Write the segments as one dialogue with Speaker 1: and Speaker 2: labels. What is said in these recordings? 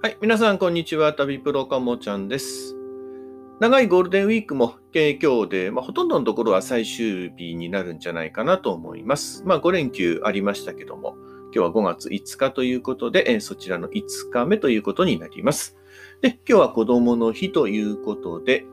Speaker 1: はい、皆さん、こんにちは。旅プロかもちゃんです。長いゴールデンウィークも、今日で、まあ、ほとんどのところは最終日になるんじゃないかなと思います。まあ、5連休ありましたけども、今日は5月5日ということで、えそちらの5日目ということになります。で、今日は子供の日ということで、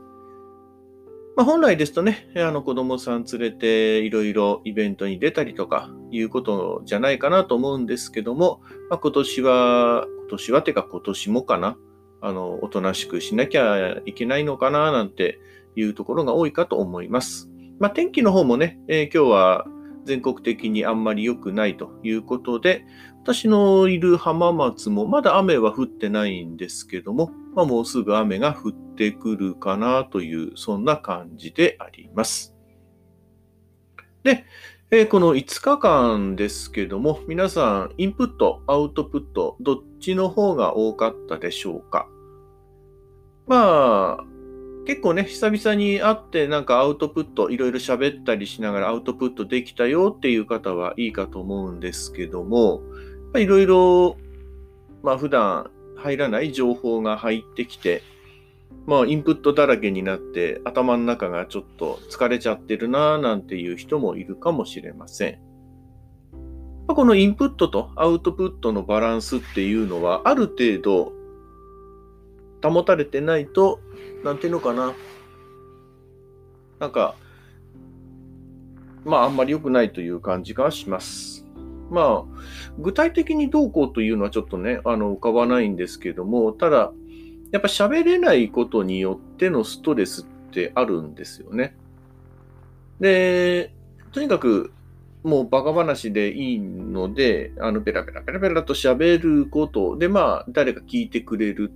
Speaker 1: まあ、本来ですとね、あの子供さん連れていろいろイベントに出たりとかいうことじゃないかなと思うんですけども、まあ、今年は、今年はてか今年もかな、あの、おとなしくしなきゃいけないのかななんていうところが多いかと思います。まあ、天気の方もね、えー今日は全国的にあんまり良くないということで、私のいる浜松もまだ雨は降ってないんですけども、まあ、もうすぐ雨が降ってくるかなという、そんな感じであります。で、えーこの5日間ですけども、皆さん、インプット、アウトプット、どっちの方が多かったでしょうか？まあ、結構ね、久々に会ってなんかアウトプット、いろいろ喋ったりしながらアウトプットできたよっていう方はいいかと思うんですけども、いろいろ、まあ普段入らない情報が入ってきて、まあインプットだらけになって頭の中がちょっと疲れちゃってるなぁなんていう人もいるかもしれません。まこのインプットとアウトプットのバランスっていうのはある程度保たれてないと、なんていうのかな。なんか、まああんまり良くないという感じがします。まあ、具体的にどうこうというのはちょっとね、あの、浮かばないんですけども、ただ、やっぱ喋れないことによってのストレスってあるんですよね。で、とにかく、もうバカ話でいいので、あの、ペラペラペラペラと喋ることで、まあ、誰か聞いてくれる。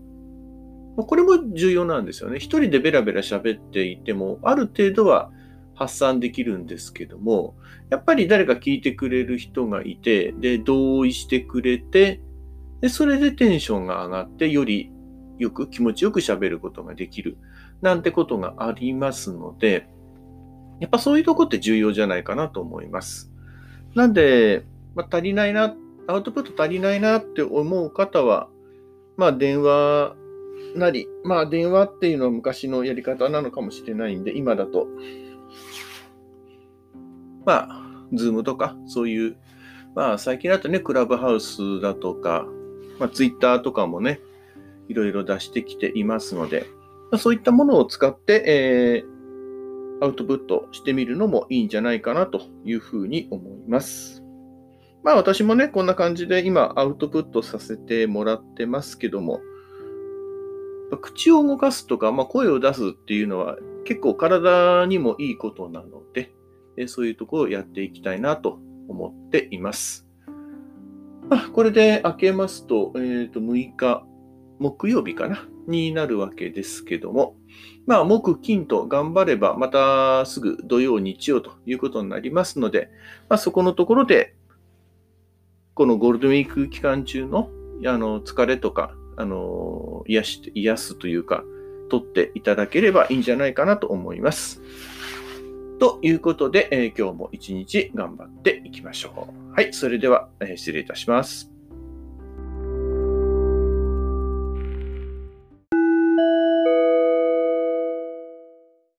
Speaker 1: まあこれも重要なんですよね。一人でベラベラ喋っていても、ある程度は発散できるんですけども、やっぱり誰か聞いてくれる人がいて、で、同意してくれて、で、それでテンションが上がって、よりよく気持ちよく喋ることができる。なんてことがありますので、やっぱそういうとこって重要じゃないかなと思います。なんで、まあ、足りないな、アウトプット足りないなって思う方は、まあ電話なり、まあ電話っていうのは昔のやり方なのかもしれないんで、今だと、まあ、ズームとか、そういう、まあ最近だとね、クラブハウスだとか、まあツイッターとかもね、いろいろ出してきていますので、そういったものを使って、えーアウトプットしてみるのもいいんじゃないかなというふうに思います。まあ私もね、こんな感じで今アウトプットさせてもらってますけども、口を動かすとか、まあ、声を出すっていうのは結構体にもいいことなので、そういうところをやっていきたいなと思っています。あ、これで明けますと、えーと、6日、木曜日かな？になるわけですけども、まあ、木、金と頑張れば、またすぐ土曜、日曜ということになりますので、まあ、そこのところで、このゴールデンウィーク期間中のあの疲れとか、あの癒して癒すというか、取っていただければいいんじゃないかなと思います。ということで、えー今日も一日頑張っていきましょう。はい、それでは、えー失礼いたします。